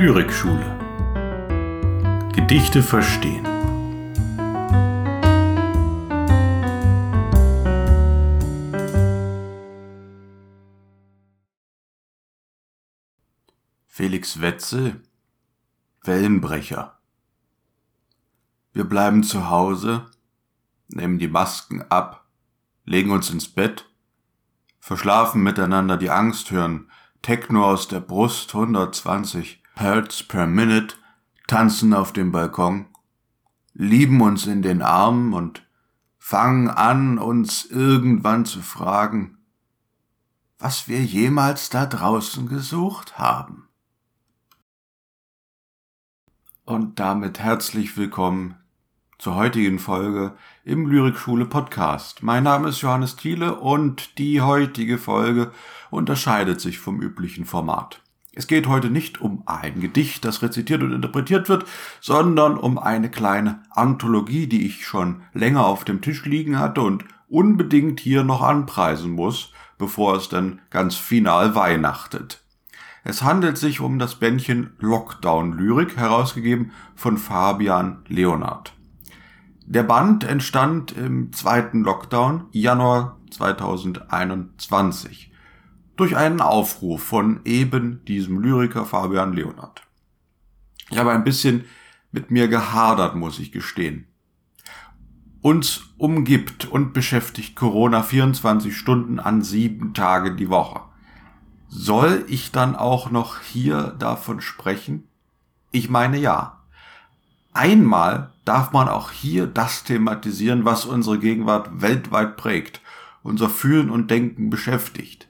Lyrikschule. Gedichte verstehen. Felix Wetzel Wellenbrecher Wir bleiben zu Hause, nehmen die Masken ab, legen uns ins Bett, verschlafen miteinander die Angst, hören Techno aus der Brust 120 Hertz per Minute, tanzen auf dem Balkon, lieben uns in den Armen und fangen an, uns irgendwann zu fragen, was wir jemals da draußen gesucht haben. Und damit herzlich willkommen zur heutigen Folge im Lyrikschule Podcast. Mein Name ist Johannes Thiele und die heutige Folge unterscheidet sich vom üblichen Format. Es geht heute nicht um ein Gedicht, das rezitiert und interpretiert wird, sondern um eine kleine Anthologie, die ich schon länger auf dem Tisch liegen hatte und unbedingt hier noch anpreisen muss, bevor es dann ganz final weihnachtet. Es handelt sich um das Bändchen Lockdown Lyrik, herausgegeben von Fabian Leonard. Der Band entstand im zweiten Lockdown, Januar 2021, durch einen Aufruf von eben diesem Lyriker Fabian Leonard. Ich habe ein bisschen mit mir gehadert, muss ich gestehen. Uns umgibt und beschäftigt Corona 24 Stunden an sieben Tage die Woche. Soll ich dann auch noch hier davon sprechen? Ich meine ja einmal darf man auch hier das thematisieren, was unsere Gegenwart weltweit prägt, unser Fühlen und Denken beschäftigt.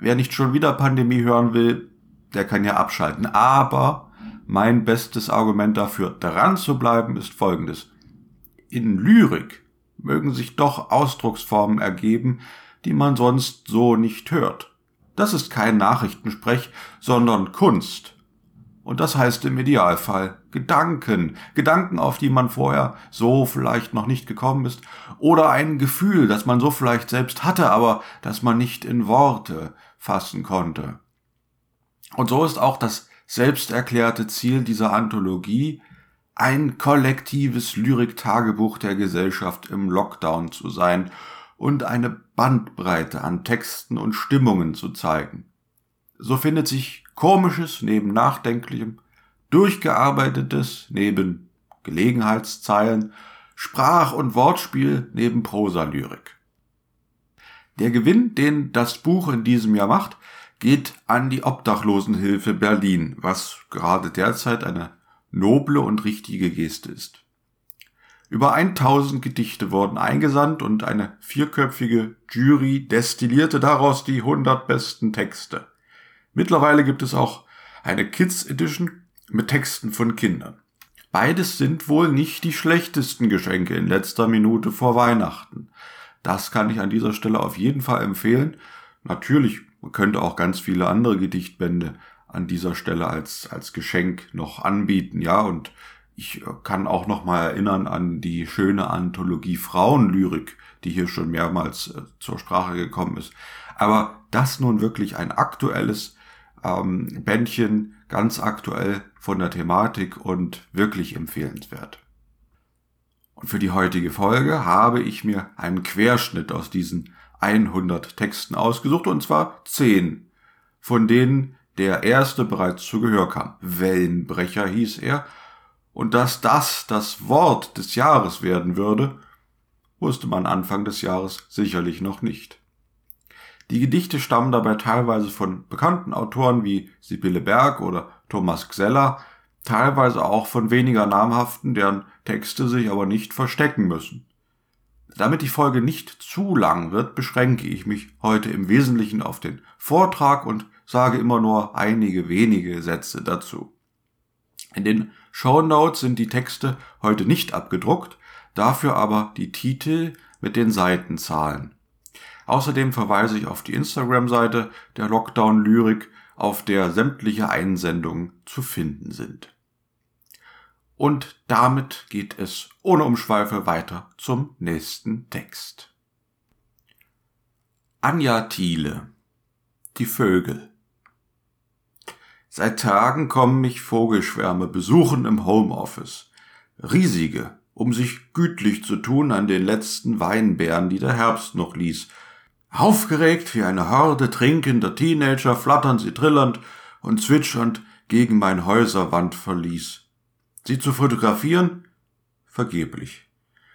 Wer nicht schon wieder Pandemie hören will, der kann ja abschalten. Aber mein bestes Argument dafür, dran zu bleiben, ist folgendes. In Lyrik mögen sich doch Ausdrucksformen ergeben, die man sonst so nicht hört. Das ist kein Nachrichtensprech, sondern Kunst, und das heißt im Idealfall Gedanken, Gedanken, auf die man vorher so vielleicht noch nicht gekommen ist, oder ein Gefühl, das man so vielleicht selbst hatte, aber das man nicht in Worte fassen konnte. Und so ist auch das selbsterklärte Ziel dieser Anthologie, ein kollektives Lyriktagebuch der Gesellschaft im Lockdown zu sein und eine Bandbreite an Texten und Stimmungen zu zeigen. So findet sich Komisches neben Nachdenklichem, Durchgearbeitetes neben Gelegenheitszeilen, Sprach- und Wortspiel neben Prosalyrik. Der Gewinn, den das Buch in diesem Jahr macht, geht an die Obdachlosenhilfe Berlin, was gerade derzeit eine noble und richtige Geste ist. Über 1000 Gedichte wurden eingesandt und eine vierköpfige Jury destillierte daraus die 100 besten Texte. Mittlerweile gibt es auch eine Kids Edition mit Texten von Kindern. Beides sind wohl nicht die schlechtesten Geschenke in letzter Minute vor Weihnachten. Das kann ich an dieser Stelle auf jeden Fall empfehlen. Natürlich, könnte auch ganz viele andere Gedichtbände an dieser Stelle als, als Geschenk noch anbieten, ja, und ich kann auch noch mal erinnern an die schöne Anthologie Frauenlyrik, die hier schon mehrmals äh, zur Sprache gekommen ist. Aber das nun wirklich ein aktuelles ähm, Bändchen, ganz aktuell von der Thematik und wirklich empfehlenswert. Und für die heutige Folge habe ich mir einen Querschnitt aus diesen 100 Texten ausgesucht, und zwar 10, von denen der erste bereits zu Gehör kam. Wellenbrecher hieß er, und dass das das Wort des Jahres werden würde, wusste man Anfang des Jahres sicherlich noch nicht. Die Gedichte stammen dabei teilweise von bekannten Autoren wie Sibylle Berg oder Thomas Gseller, teilweise auch von weniger namhaften, deren Texte sich aber nicht verstecken müssen. Damit die Folge nicht zu lang wird, beschränke ich mich heute im Wesentlichen auf den Vortrag und sage immer nur einige wenige Sätze dazu. In den Show Notes sind die Texte heute nicht abgedruckt, dafür aber die Titel mit den Seitenzahlen. Außerdem verweise ich auf die Instagram-Seite der Lockdown Lyrik, auf der sämtliche Einsendungen zu finden sind. Und damit geht es ohne Umschweife weiter zum nächsten Text. Anja Thiele Die Vögel Seit Tagen kommen mich Vogelschwärme besuchen im Homeoffice. Riesige, um sich gütlich zu tun an den letzten Weinbären, die der Herbst noch ließ. Aufgeregt wie eine Horde trinkender Teenager flattern sie trillernd und zwitschernd gegen mein Häuserwand verließ. Sie zu fotografieren? Vergeblich.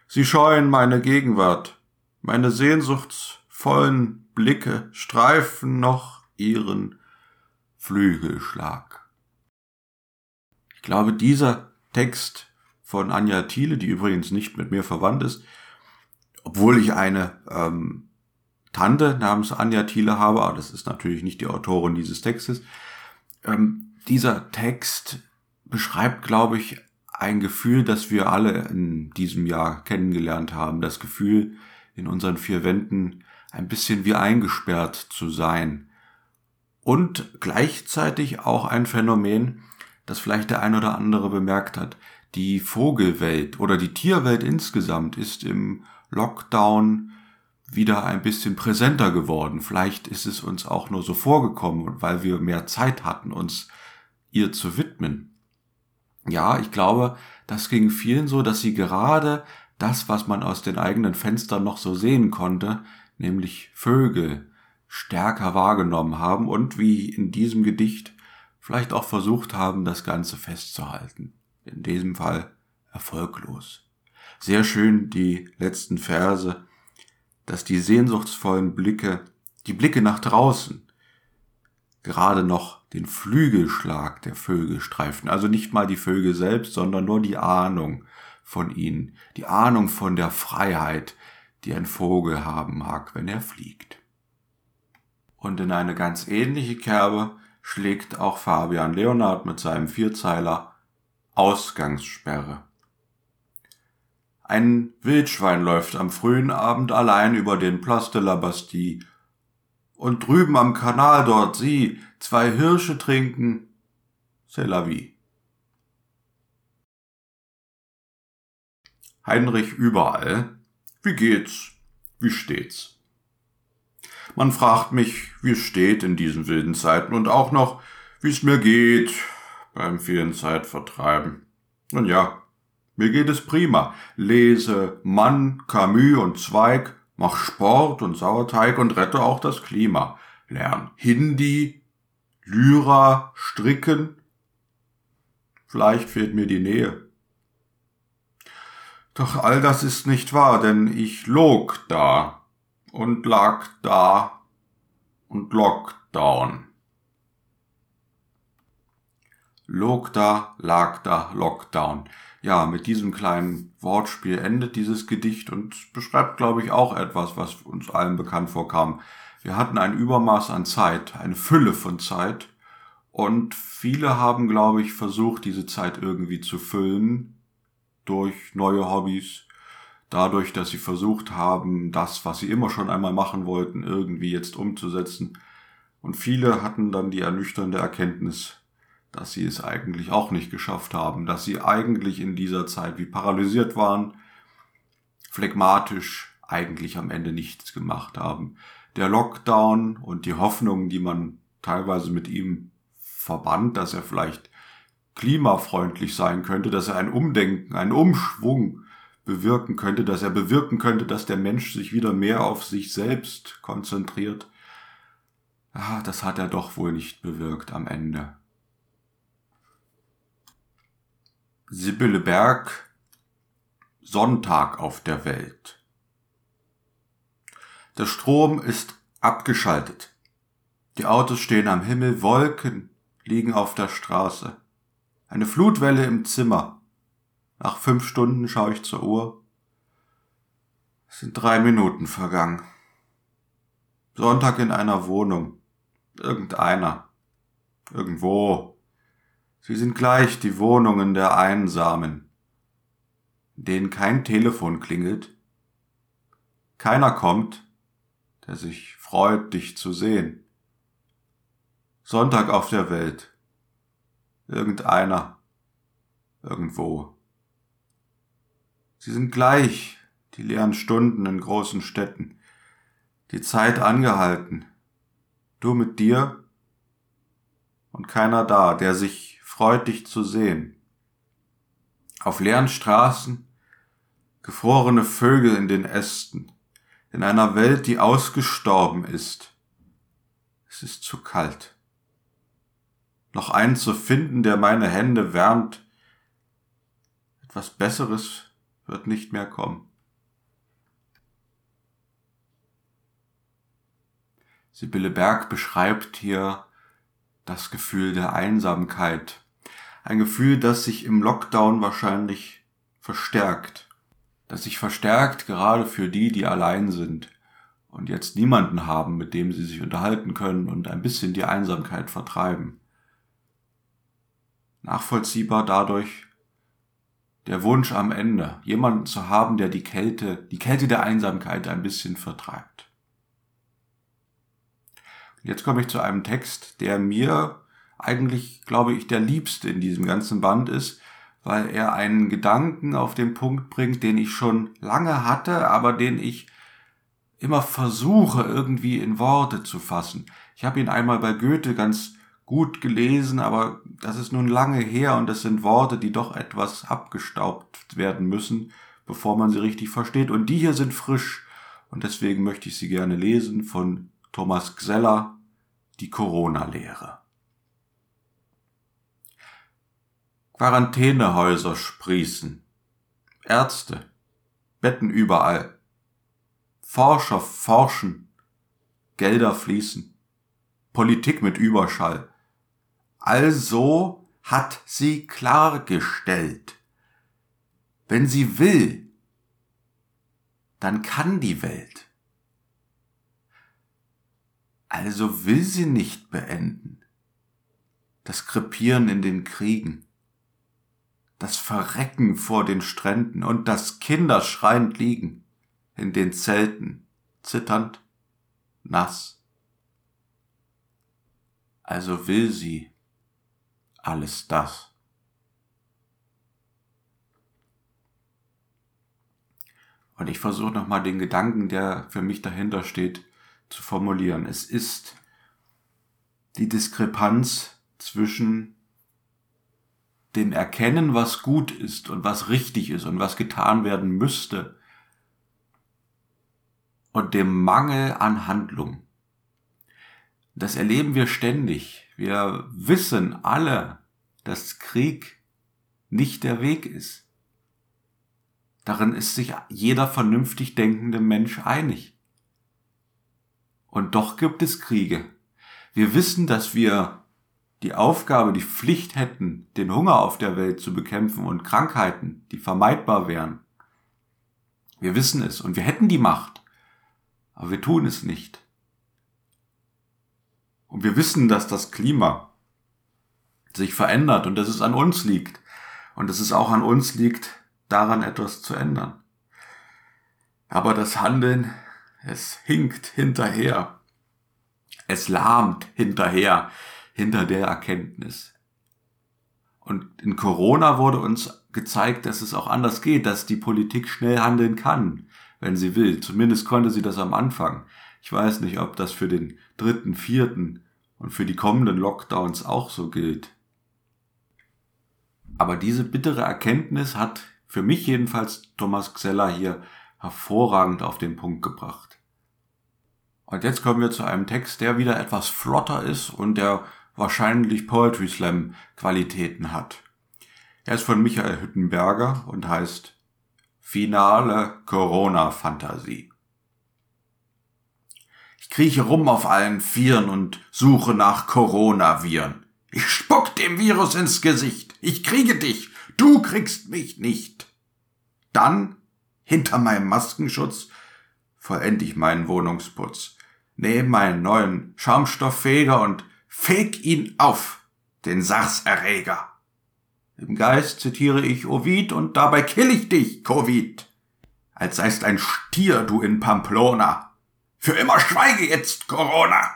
Sie scheuen meine Gegenwart. Meine sehnsuchtsvollen Blicke streifen noch ihren Flügelschlag. Ich glaube, dieser Text von Anja Thiele, die übrigens nicht mit mir verwandt ist, obwohl ich eine ähm, Tante namens Anja Thiele habe, aber das ist natürlich nicht die Autorin dieses Textes. Ähm, dieser Text beschreibt, glaube ich, ein Gefühl, das wir alle in diesem Jahr kennengelernt haben. Das Gefühl, in unseren vier Wänden ein bisschen wie eingesperrt zu sein und gleichzeitig auch ein Phänomen, das vielleicht der ein oder andere bemerkt hat. Die Vogelwelt oder die Tierwelt insgesamt ist im Lockdown wieder ein bisschen präsenter geworden. Vielleicht ist es uns auch nur so vorgekommen, weil wir mehr Zeit hatten, uns ihr zu widmen. Ja, ich glaube, das ging vielen so, dass sie gerade das, was man aus den eigenen Fenstern noch so sehen konnte, nämlich Vögel, stärker wahrgenommen haben und wie in diesem Gedicht vielleicht auch versucht haben, das Ganze festzuhalten. In diesem Fall erfolglos. Sehr schön die letzten Verse, dass die sehnsuchtsvollen Blicke, die Blicke nach draußen, gerade noch den Flügelschlag der Vögel streiften. Also nicht mal die Vögel selbst, sondern nur die Ahnung von ihnen, die Ahnung von der Freiheit, die ein Vogel haben mag, wenn er fliegt. Und in eine ganz ähnliche Kerbe schlägt auch Fabian Leonard mit seinem Vierzeiler Ausgangssperre. Ein Wildschwein läuft am frühen Abend allein über den Place de la Bastille. Und drüben am Kanal dort sie, zwei Hirsche trinken, c'est la vie. Heinrich überall. Wie geht's? Wie steht's? Man fragt mich, wie steht in diesen wilden Zeiten und auch noch, wie es mir geht beim vielen Zeitvertreiben. Nun ja, mir geht es prima. Lese Mann, Camus und Zweig, mach Sport und Sauerteig und rette auch das Klima. Lern Hindi, Lyra, Stricken. Vielleicht fehlt mir die Nähe. Doch all das ist nicht wahr, denn ich log da und lag da und Lockdown. Log da, lag da, Lockdown. Ja, mit diesem kleinen Wortspiel endet dieses Gedicht und beschreibt, glaube ich, auch etwas, was uns allen bekannt vorkam. Wir hatten ein Übermaß an Zeit, eine Fülle von Zeit und viele haben, glaube ich, versucht, diese Zeit irgendwie zu füllen durch neue Hobbys, dadurch, dass sie versucht haben, das, was sie immer schon einmal machen wollten, irgendwie jetzt umzusetzen. Und viele hatten dann die ernüchternde Erkenntnis, dass sie es eigentlich auch nicht geschafft haben, dass sie eigentlich in dieser Zeit wie paralysiert waren, phlegmatisch eigentlich am Ende nichts gemacht haben. Der Lockdown und die Hoffnung, die man teilweise mit ihm verband, dass er vielleicht klimafreundlich sein könnte, dass er ein Umdenken, ein Umschwung bewirken könnte, dass er bewirken könnte, dass der Mensch sich wieder mehr auf sich selbst konzentriert. Ah, das hat er doch wohl nicht bewirkt am Ende. Sibylle Berg Sonntag auf der Welt. Der Strom ist abgeschaltet. Die Autos stehen am Himmel, Wolken liegen auf der Straße. Eine Flutwelle im Zimmer. Nach fünf Stunden schaue ich zur Uhr. Es sind drei Minuten vergangen. Sonntag in einer Wohnung. Irgendeiner. Irgendwo. Sie sind gleich die Wohnungen der Einsamen, in denen kein Telefon klingelt. Keiner kommt, der sich freut, dich zu sehen. Sonntag auf der Welt. Irgendeiner. Irgendwo. Sie sind gleich, die leeren Stunden in großen Städten, die Zeit angehalten, du mit dir und keiner da, der sich freut, dich zu sehen. Auf leeren Straßen, gefrorene Vögel in den Ästen, in einer Welt, die ausgestorben ist. Es ist zu kalt. Noch einen zu finden, der meine Hände wärmt. Etwas Besseres wird nicht mehr kommen. Sibylle Berg beschreibt hier das Gefühl der Einsamkeit. Ein Gefühl, das sich im Lockdown wahrscheinlich verstärkt. Das sich verstärkt gerade für die, die allein sind und jetzt niemanden haben, mit dem sie sich unterhalten können und ein bisschen die Einsamkeit vertreiben. Nachvollziehbar dadurch der Wunsch am Ende, jemanden zu haben, der die Kälte, die Kälte der Einsamkeit ein bisschen vertreibt. Jetzt komme ich zu einem Text, der mir eigentlich, glaube ich, der liebste in diesem ganzen Band ist, weil er einen Gedanken auf den Punkt bringt, den ich schon lange hatte, aber den ich immer versuche irgendwie in Worte zu fassen. Ich habe ihn einmal bei Goethe ganz gut gelesen, aber das ist nun lange her und das sind Worte, die doch etwas abgestaubt werden müssen, bevor man sie richtig versteht. Und die hier sind frisch und deswegen möchte ich sie gerne lesen von Thomas Gseller, die Corona-Lehre. Quarantänehäuser sprießen. Ärzte. Betten überall. Forscher forschen. Gelder fließen. Politik mit Überschall. Also hat sie klargestellt. Wenn sie will, dann kann die Welt. Also will sie nicht beenden. Das Krepieren in den Kriegen, das Verrecken vor den Stränden und das Kinderschreiend liegen in den Zelten, zitternd, nass. Also will sie alles das. Und ich versuche nochmal den Gedanken, der für mich dahinter steht, zu formulieren. Es ist die Diskrepanz zwischen dem Erkennen, was gut ist und was richtig ist und was getan werden müsste und dem Mangel an Handlung. Das erleben wir ständig. Wir wissen alle, dass Krieg nicht der Weg ist. Darin ist sich jeder vernünftig denkende Mensch einig. Und doch gibt es Kriege. Wir wissen, dass wir die Aufgabe, die Pflicht hätten, den Hunger auf der Welt zu bekämpfen und Krankheiten, die vermeidbar wären. Wir wissen es und wir hätten die Macht, aber wir tun es nicht. Und wir wissen, dass das Klima sich verändert und dass es an uns liegt und dass es auch an uns liegt, daran etwas zu ändern. Aber das Handeln es hinkt hinterher. Es lahmt hinterher, hinter der Erkenntnis. Und in Corona wurde uns gezeigt, dass es auch anders geht, dass die Politik schnell handeln kann, wenn sie will. Zumindest konnte sie das am Anfang. Ich weiß nicht, ob das für den dritten, vierten und für die kommenden Lockdowns auch so gilt. Aber diese bittere Erkenntnis hat für mich jedenfalls Thomas Xeller hier hervorragend auf den Punkt gebracht. Und jetzt kommen wir zu einem Text, der wieder etwas flotter ist und der wahrscheinlich Poetry Slam Qualitäten hat. Er ist von Michael Hüttenberger und heißt Finale Corona Fantasie. Ich krieche rum auf allen Vieren und suche nach Coronaviren. Ich spuck dem Virus ins Gesicht. Ich kriege dich. Du kriegst mich nicht. Dann, hinter meinem Maskenschutz, vollend ich meinen Wohnungsputz. Nehm meinen neuen Schaumstofffeger und feg ihn auf, den Sarserreger. Im Geist zitiere ich Ovid und dabei kill ich dich, Covid. Als seist ein Stier, du in Pamplona. Für immer schweige jetzt, Corona.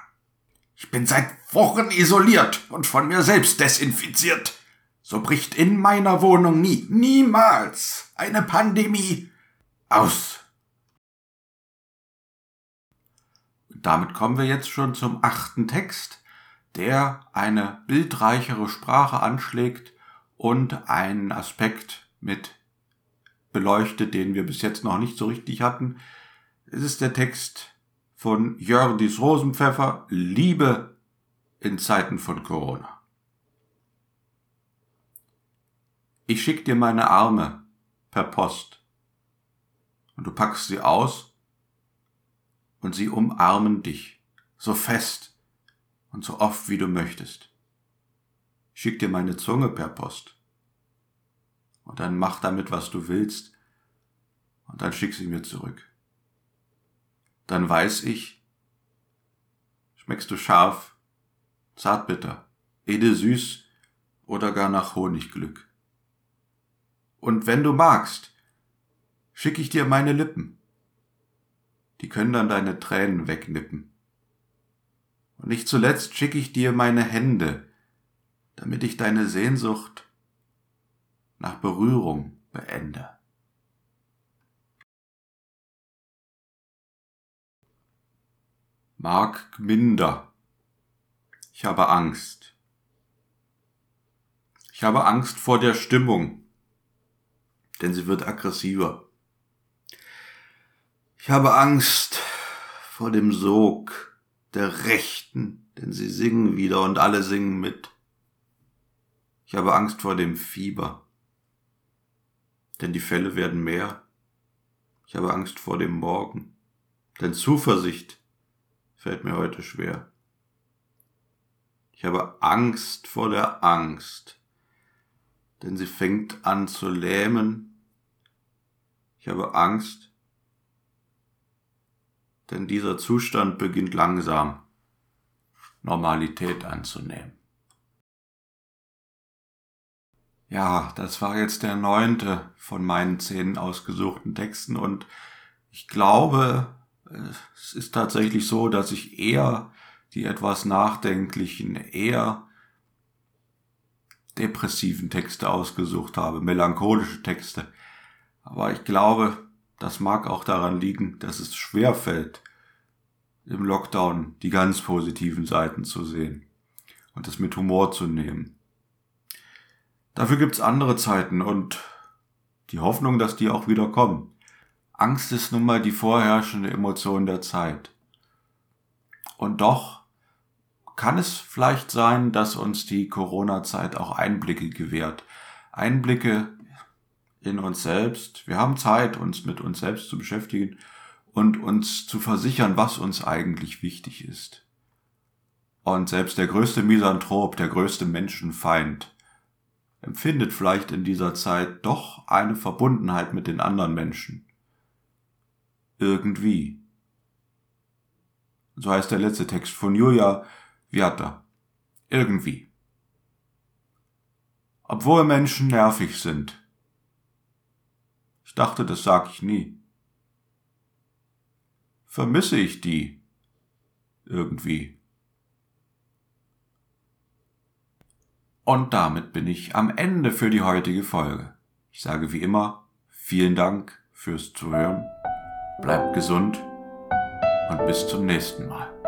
Ich bin seit Wochen isoliert und von mir selbst desinfiziert. So bricht in meiner Wohnung nie, niemals eine Pandemie aus. damit kommen wir jetzt schon zum achten Text, der eine bildreichere Sprache anschlägt und einen Aspekt mit beleuchtet, den wir bis jetzt noch nicht so richtig hatten. Es ist der Text von Jördis Rosenpfeffer, Liebe in Zeiten von Corona. Ich schick dir meine Arme per Post und du packst sie aus und sie umarmen dich so fest und so oft wie du möchtest. Schick dir meine Zunge per Post und dann mach damit, was du willst und dann schick sie mir zurück. Dann weiß ich, schmeckst du scharf, zartbitter, edelsüß oder gar nach Honigglück. Und wenn du magst, schicke ich dir meine Lippen. Die können dann deine Tränen wegnippen. Und nicht zuletzt schicke ich dir meine Hände, damit ich deine Sehnsucht nach Berührung beende. Mark Gminder. Ich habe Angst. Ich habe Angst vor der Stimmung, denn sie wird aggressiver. Ich habe Angst vor dem Sog der Rechten, denn sie singen wieder und alle singen mit. Ich habe Angst vor dem Fieber, denn die Fälle werden mehr. Ich habe Angst vor dem Morgen, denn Zuversicht fällt mir heute schwer. Ich habe Angst vor der Angst, denn sie fängt an zu lähmen. Ich habe Angst, denn dieser Zustand beginnt langsam Normalität anzunehmen. Ja, das war jetzt der neunte von meinen zehn ausgesuchten Texten und ich glaube, es ist tatsächlich so, dass ich eher die etwas nachdenklichen, eher depressiven Texte ausgesucht habe, melancholische Texte. Aber ich glaube, das mag auch daran liegen, dass es schwer fällt, im Lockdown die ganz positiven Seiten zu sehen und es mit Humor zu nehmen. Dafür gibt's andere Zeiten und die Hoffnung, dass die auch wieder kommen. Angst ist nun mal die vorherrschende Emotion der Zeit. Und doch kann es vielleicht sein, dass uns die Corona-Zeit auch Einblicke gewährt. Einblicke in uns selbst. Wir haben Zeit, uns mit uns selbst zu beschäftigen und uns zu versichern, was uns eigentlich wichtig ist. Und selbst der größte Misanthrop, der größte Menschenfeind, empfindet vielleicht in dieser Zeit doch eine Verbundenheit mit den anderen Menschen. Irgendwie. So heißt der letzte Text von Julia Viata. Irgendwie. Obwohl Menschen nervig sind. Ich dachte, das sag ich nie. Vermisse ich die irgendwie. Und damit bin ich am Ende für die heutige Folge. Ich sage wie immer vielen Dank fürs Zuhören, bleibt gesund und bis zum nächsten Mal.